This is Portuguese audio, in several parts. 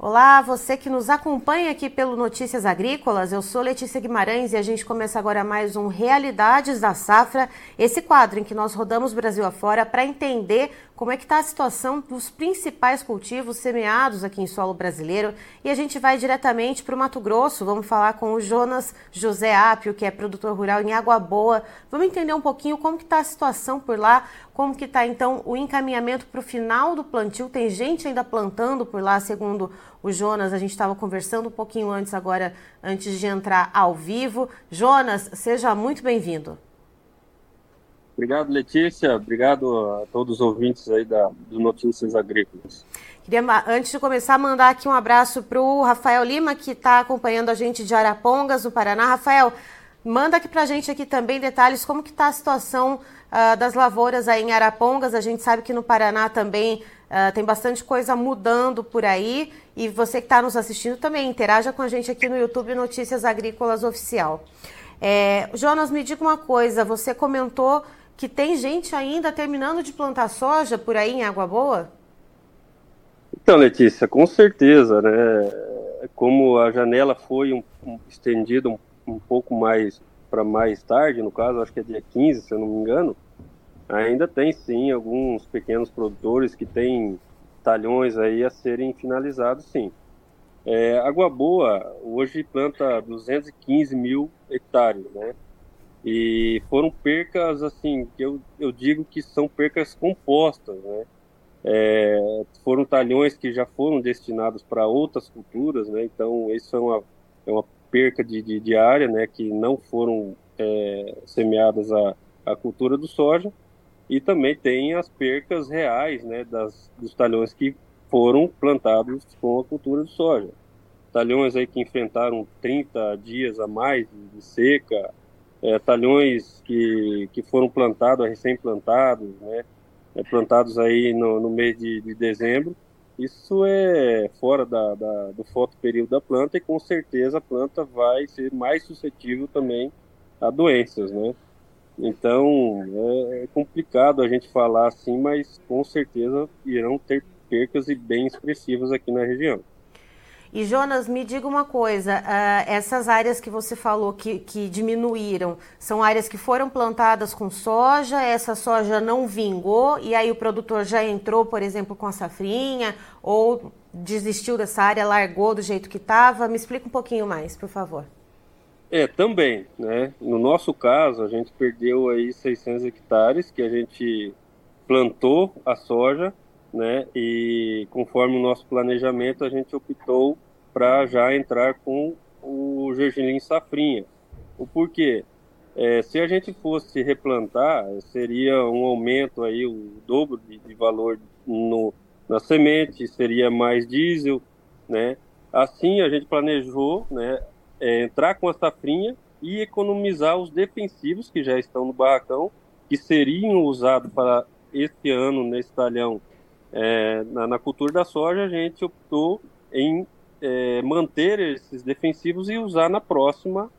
Olá, você que nos acompanha aqui pelo Notícias Agrícolas, eu sou Letícia Guimarães e a gente começa agora mais um Realidades da Safra, esse quadro em que nós rodamos Brasil afora para entender como é que está a situação dos principais cultivos semeados aqui em solo brasileiro. E a gente vai diretamente para o Mato Grosso, vamos falar com o Jonas José Apio, que é produtor rural em Água Boa, vamos entender um pouquinho como que está a situação por lá, como que está então o encaminhamento para o final do plantio, tem gente ainda plantando por lá, segundo o Jonas, a gente estava conversando um pouquinho antes agora, antes de entrar ao vivo. Jonas, seja muito bem-vindo. Obrigado, Letícia. Obrigado a todos os ouvintes aí da, do Notícias Agrícolas. Queria, antes de começar, mandar aqui um abraço para o Rafael Lima, que está acompanhando a gente de Arapongas, no Paraná. Rafael, manda aqui para a gente aqui também detalhes como que está a situação uh, das lavouras aí em Arapongas. A gente sabe que no Paraná também Uh, tem bastante coisa mudando por aí e você que está nos assistindo também interaja com a gente aqui no YouTube Notícias Agrícolas Oficial. É, Jonas, me diga uma coisa: você comentou que tem gente ainda terminando de plantar soja por aí em Água Boa? Então, Letícia, com certeza, né? Como a janela foi um, um, estendida um, um pouco mais para mais tarde, no caso, acho que é dia 15, se eu não me engano Ainda tem sim alguns pequenos produtores que têm talhões aí a serem finalizados, sim. É, Água Boa hoje planta 215 mil hectares, né? E foram percas, assim, que eu, eu digo que são percas compostas, né? É, foram talhões que já foram destinados para outras culturas, né? Então, isso é uma, é uma perca de, de, de área, né? Que não foram é, semeadas a, a cultura do soja e também tem as percas reais né, das, dos talhões que foram plantados com a cultura de soja. Talhões aí que enfrentaram 30 dias a mais de seca, é, talhões que, que foram plantados, recém-plantados, né, é, plantados aí no, no mês de, de, dezembro. Isso é fora da, da, do fotoperíodo da planta e com certeza a planta vai ser mais suscetível também a doenças, né? Então é, é complicado a gente falar assim, mas com certeza irão ter percas e bem expressivas aqui na região. E Jonas, me diga uma coisa: uh, essas áreas que você falou que, que diminuíram são áreas que foram plantadas com soja, essa soja não vingou e aí o produtor já entrou, por exemplo, com a safrinha ou desistiu dessa área, largou do jeito que estava? Me explica um pouquinho mais, por favor. É, também, né? No nosso caso, a gente perdeu aí 600 hectares que a gente plantou a soja, né? E conforme o nosso planejamento, a gente optou para já entrar com o gergelim safrinha. O porquê? É, se a gente fosse replantar, seria um aumento aí, o dobro de, de valor no, na semente, seria mais diesel, né? Assim a gente planejou, né? é, entrar com a safrinha e economizar os defensivos que já estão no barracão, que seriam usados para este ano nesse talhão é, na, na, cultura da soja, a gente optou em é, manter esses defensivos e usar na próxima,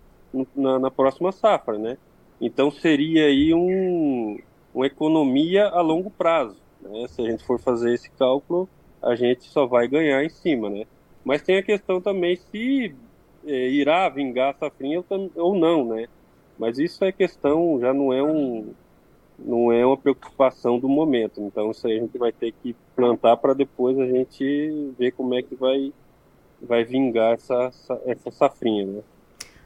na, na, próxima safra, né? Então seria aí um, uma economia a longo prazo. Né? Se a gente for fazer esse cálculo, a gente só vai ganhar em cima, né? Mas tem a questão também se é, irá vingar a safrinha ou não, né? Mas isso é questão, já não é um não é uma preocupação do momento. Então isso aí a gente vai ter que plantar para depois a gente ver como é que vai vai vingar essa essa safrinha, né?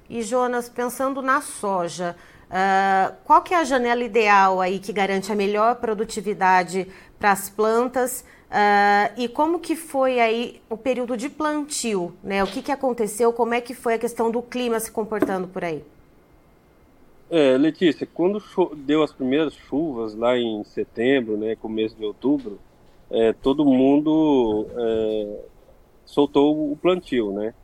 E Jonas, pensando na soja, uh, qual que é a janela ideal aí que garante a melhor produtividade para as plantas? Uh, e como que foi aí o período de plantio, né? O que, que aconteceu, como é que foi a questão do clima se comportando por aí? É, Letícia, quando deu as primeiras chuvas lá em setembro, né, começo de outubro, é, todo mundo é, soltou o plantio, né?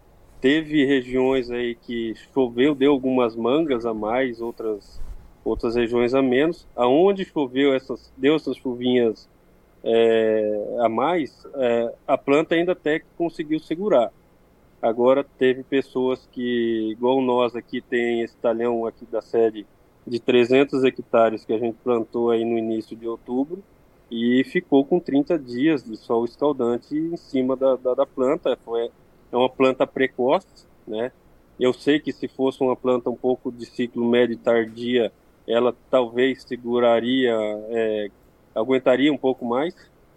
Teve regiões aí que choveu, deu algumas mangas a mais, outras outras regiões a menos. Aonde choveu essas, deu essas chuvinhas é, a mais, é, a planta ainda até conseguiu segurar. Agora teve pessoas que, igual nós aqui, tem esse talhão aqui da série de 300 hectares que a gente plantou aí no início de outubro, e ficou com 30 dias de sol escaldante em cima da, da, da planta. Foi, é uma planta precoce, né? Eu sei que se fosse uma planta um pouco de ciclo médio e tardia, ela talvez seguraria, é, aguentaria um pouco mais,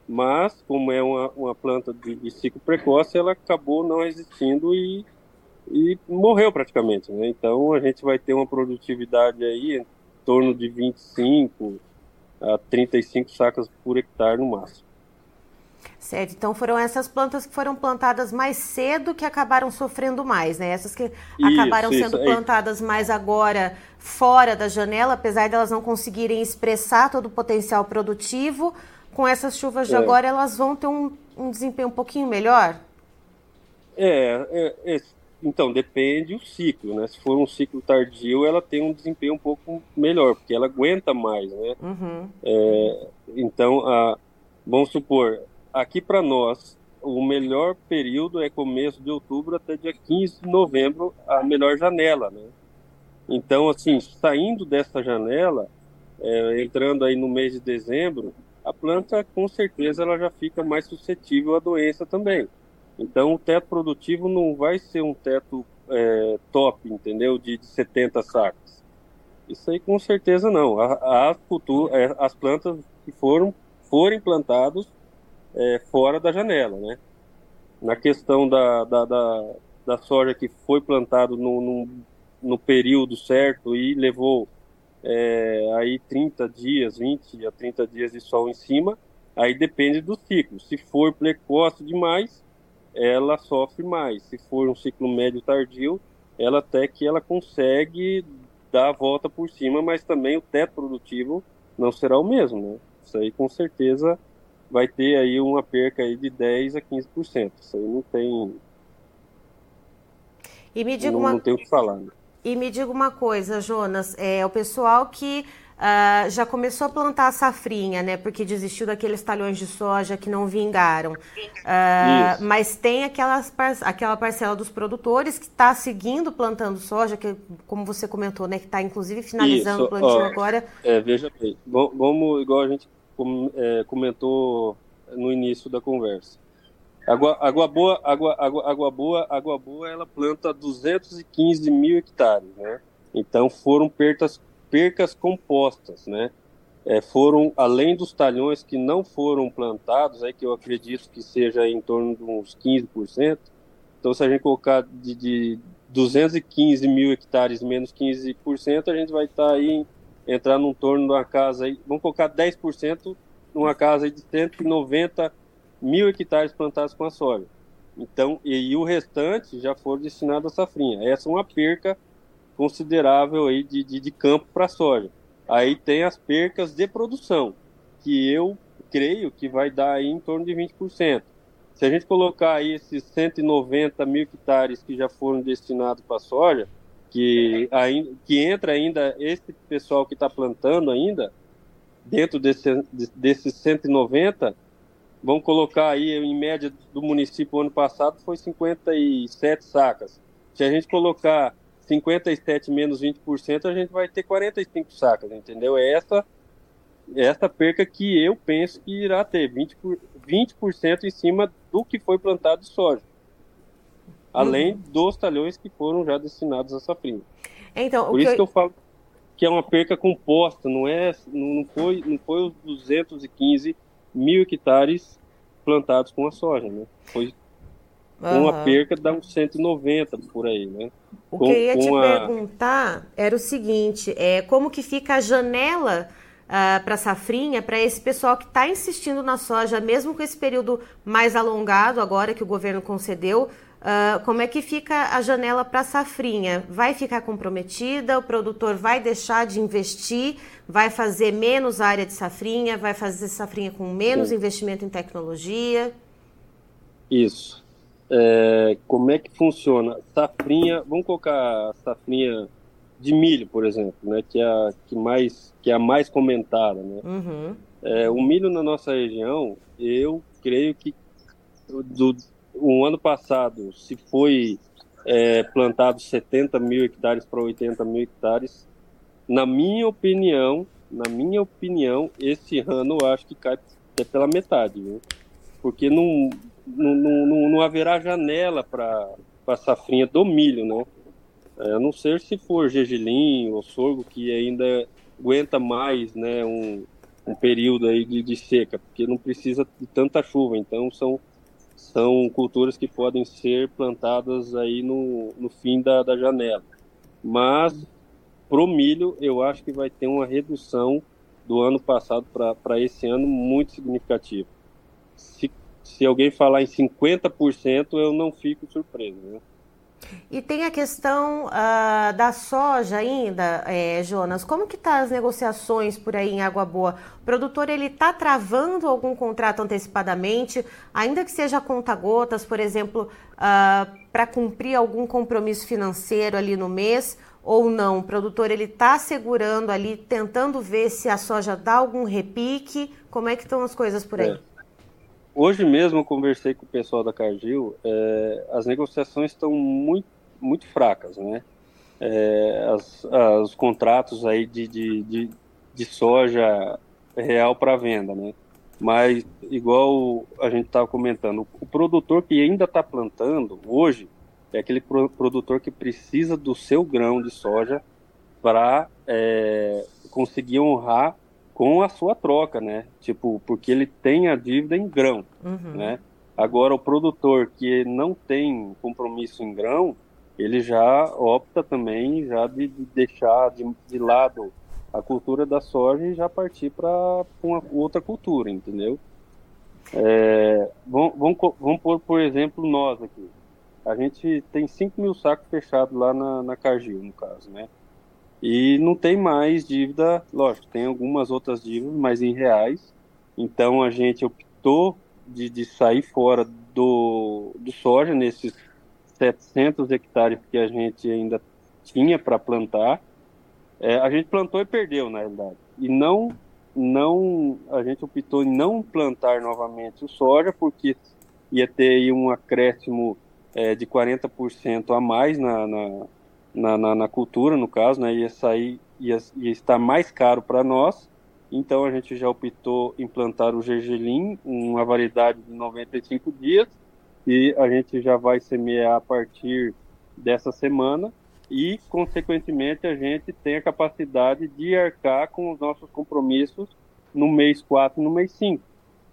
mas como é uma, uma planta de, de, ciclo precoce, ela acabou não resistindo e, e morreu praticamente. Né? Então a gente vai ter uma produtividade aí em torno de 25 a 35 sacas por hectare no máximo. Certo, então foram essas plantas que foram plantadas mais cedo que acabaram sofrendo mais, né? Essas que isso, acabaram sendo é plantadas mais agora fora da janela, apesar de elas não conseguirem expressar todo o potencial produtivo, com essas chuvas de é. agora elas vão ter um, um, desempenho um pouquinho melhor? É, é, é, então depende do ciclo, né? Se for um ciclo tardio, ela tem um desempenho um pouco melhor, porque ela aguenta mais, né? Uhum. É, então, a, vamos supor, aqui para nós, o melhor período é começo de outubro até dia 15 de novembro, a melhor janela, né? Então, assim, saindo dessa janela, é, entrando aí no mês de dezembro, a planta com certeza ela já fica mais suscetível à doença também. Então, o teto produtivo não vai ser um teto é, top, entendeu? De, de 70 sacos. Isso aí com certeza não. As, é, as plantas que foram forem plantadas é, fora da janela, né? Na questão da, da, da, da soja que foi plantado no, no, no, período certo e levou é, aí 30 dias, 20 a 30 dias de sol em cima, aí depende do ciclo. Se for precoce demais, ela sofre mais. Se for um ciclo médio tardio, ela até que ela consegue dar a volta por cima, mas também o teto produtivo não será o mesmo, né? Isso aí com certeza vai ter aí uma perca aí de 10 a 15%. Isso aí não tem. E me diga não, uma... não tem o que falar. Né? E me diga uma coisa, Jonas, é o pessoal que uh, já começou a plantar a safrinha, né? Porque desistiu daqueles talhões de soja que não vingaram. Uh, mas tem aquelas par aquela parcela dos produtores que está seguindo plantando soja, que como você comentou, né? Que está inclusive finalizando Isso. o plantio Ó, agora. É, veja bem, vamos, igual a gente é, comentou no início da conversa. Água, água boa, água, água, água boa, água boa, ela planta 215 mil hectares, né? Então foram percas, percas compostas, né? É, foram além dos talhões que não foram plantados, aí que eu acredito que seja em torno de uns 15%. Então, se a gente colocar de, de 215 mil hectares menos 15%, a gente vai estar tá aí entrar num torno de uma casa aí, vamos colocar 10% numa casa aí de 190 mil hectares plantados com a soja. Então, e, e, o restante já foram destinados à safrinha. Essa é uma perca considerável aí de, de, de campo para soja. Aí tem as percas de produção, que eu creio que vai dar aí em torno de 20%. Se a gente colocar aí esses 190 mil hectares que já foram destinados para soja, que, ainda, que entra ainda esse pessoal que está plantando ainda, dentro desse, desses 190, vamos colocar aí, em média do município ano passado foi 57 sacas. Se a gente colocar 57 menos 20%, a gente vai ter 45 sacas, entendeu? É essa, é essa perca que eu penso que irá ter, 20%, por, 20 em cima do que foi plantado de soja. Além uhum. dos talhões que foram já destinados a safrinha. Então, Por isso que eu... que eu falo que é uma perca composta, não é, não foi, não foi os 215 mil hectares plantados com a soja, né? Foi uhum. uma perca dá uns 190 por aí, né? O com, que eu ia te a... perguntar era o seguinte, é como que fica a janela uh, ah, para safrinha para esse pessoal que está insistindo na soja, mesmo com esse período mais alongado agora que o governo concedeu, Uh, como é que fica a janela para a safrinha? Vai ficar comprometida? O produtor vai deixar de investir? Vai fazer menos área de safrinha? Vai fazer safrinha com menos Sim. investimento em tecnologia? Isso. É, como é que funciona? Safrinha, vamos colocar a safrinha de milho, por exemplo, né, que é a que mais que é a mais comentada, né? Uhum. É, o milho na nossa região, eu creio que do, o ano passado, se foi é, plantado 70 mil hectares para 80 mil hectares, na minha opinião, na minha opinião, esse ano eu acho que cai até pela metade, viu? porque não, não, não, não haverá janela para a safrinha do milho, né? É, a não ser se for gergelim ou sorgo, que ainda aguenta mais né, um, um período aí de, de, seca, porque não precisa de tanta chuva. Então são, são culturas que podem ser plantadas aí no, no fim da, da janela. Mas pro milho eu acho que vai ter uma redução do ano passado para esse ano muito significativa. Se, se alguém falar em 50%, eu não fico surpreso. Né? E tem a questão uh, da soja ainda, é, Jonas. Como que tá as negociações por aí em Água Boa? O produtor ele está travando algum contrato antecipadamente, ainda que seja conta-gotas, por exemplo, uh, para cumprir algum compromisso financeiro ali no mês, ou não? O produtor ele está segurando ali, tentando ver se a soja dá algum repique. Como é que estão as coisas por aí? É. Hoje mesmo eu conversei com o pessoal da Cargill, é, as negociações estão muito, muito fracas, né? É, as, as, os contratos aí de, de, de, de soja real para venda, né? Mas, igual a gente estava comentando, o produtor que ainda está plantando hoje é aquele pro, produtor que precisa do seu grão de soja para é, conseguir honrar com a sua troca, né? Tipo, porque ele tem a dívida em grão, uhum. né? Agora, o produtor que não tem compromisso em grão, ele já opta também já de, de deixar de, de, lado a cultura da soja e já partir para uma outra cultura, entendeu? É, vamos, vamos, vamos pôr, por exemplo, nós aqui. A gente tem 5 mil sacos fechados lá na, na Cargill, no caso, né? E não tem mais dívida, lógico, tem algumas outras dívidas, mas em reais. Então a gente optou de, de sair fora do, do soja, nesses 700 hectares que a gente ainda tinha para plantar. É, a gente plantou e perdeu, na realidade. E não, não, a gente optou em não plantar novamente o soja, porque ia ter um acréscimo é, de 40% a mais na, na na, na, na, cultura, no caso, né, ia sair, ia, ia estar mais caro para nós. Então a gente já optou em plantar o gergelim, uma variedade de 95 dias, e a gente já vai semear a partir dessa semana e, consequentemente, a gente tem a capacidade de arcar com os nossos compromissos no mês 4 e no mês 5,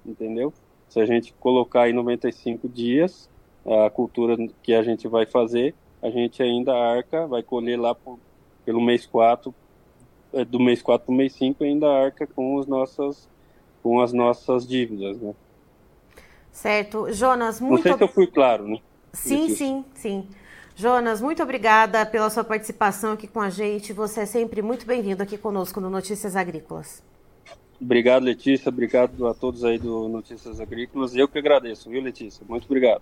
entendeu? Se a gente colocar aí 95 dias, a cultura que a gente vai fazer, a gente ainda arca, vai colher lá por, pelo mês 4, é, do mês 4 para o mês 5, ainda arca com, os nossas, com as nossas dívidas, né? Certo. Jonas, muito... Não sei se eu fui claro, né? Sim, sim, sim. Jonas, muito obrigada pela sua participação aqui com a gente. Você é sempre muito bem-vindo aqui conosco no Notícias Agrícolas. Obrigado, Letícia. Obrigado a todos aí do Notícias Agrícolas. Eu que agradeço, viu, Letícia? Muito obrigado.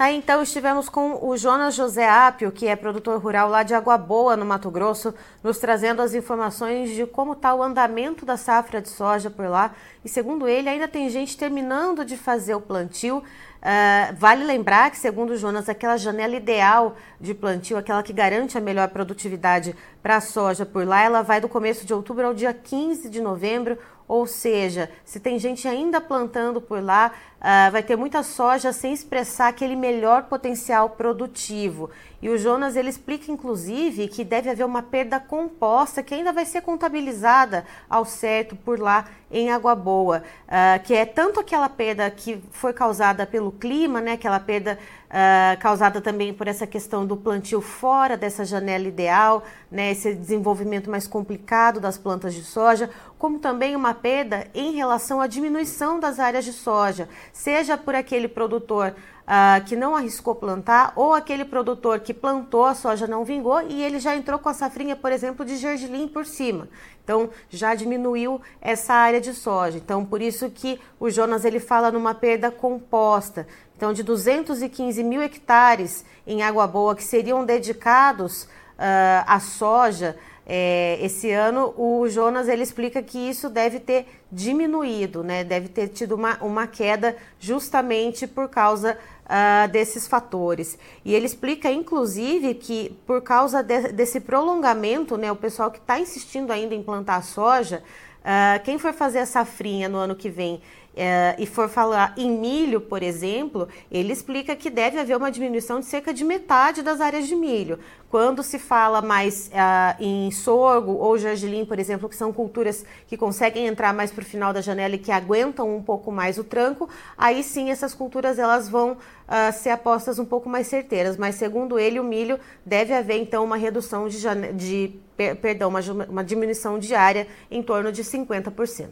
Tá, então estivemos com o Jonas José Apio, que é produtor rural lá de Água Boa, no Mato Grosso, nos trazendo as informações de como está o andamento da safra de soja por lá. E segundo ele, ainda tem gente terminando de fazer o plantio. Uh, vale lembrar que, segundo o Jonas, aquela janela ideal de plantio, aquela que garante a melhor produtividade para a soja por lá, ela vai do começo de outubro ao dia 15 de novembro, ou seja, se tem gente ainda plantando por lá, uh, vai ter muita soja sem expressar aquele melhor potencial produtivo. E o Jonas ele explica inclusive que deve haver uma perda composta que ainda vai ser contabilizada ao certo por lá em Água Boa, uh, que é tanto aquela perda que foi causada pelo clima, né, aquela perda uh, causada também por essa questão do plantio fora dessa janela ideal, né, esse desenvolvimento mais complicado das plantas de soja, como também uma perda em relação à diminuição das áreas de soja, seja por aquele produtor uh, que não arriscou plantar ou aquele produtor que plantou, a soja não vingou e ele já entrou com a safrinha, por exemplo, de gergelim por cima. Então já diminuiu essa área de soja. Então por isso que o Jonas ele fala numa perda composta. Então, de 215 mil hectares em água boa que seriam dedicados uh, à soja é, esse ano, o Jonas ele explica que isso deve ter diminuído, né? deve ter tido uma, uma queda justamente por causa uh, desses fatores. E ele explica, inclusive, que por causa de, desse prolongamento, né, o pessoal que está insistindo ainda em plantar soja, uh, quem for fazer a safrinha no ano que vem é, e for falar em milho, por exemplo, ele explica que deve haver uma diminuição de cerca de metade das áreas de milho. Quando se fala mais uh, em sorgo ou gergelim, por exemplo, que são culturas que conseguem entrar mais para o final da janela e que aguentam um pouco mais o tranco, aí sim essas culturas elas vão uh, ser apostas um pouco mais certeiras. Mas segundo ele, o milho deve haver então uma redução de, de per perdão, uma, uma diminuição diária em torno de 50%.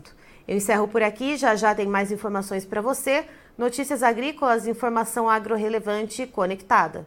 Eu encerro por aqui, já já tem mais informações para você. Notícias agrícolas, informação agro-relevante conectada.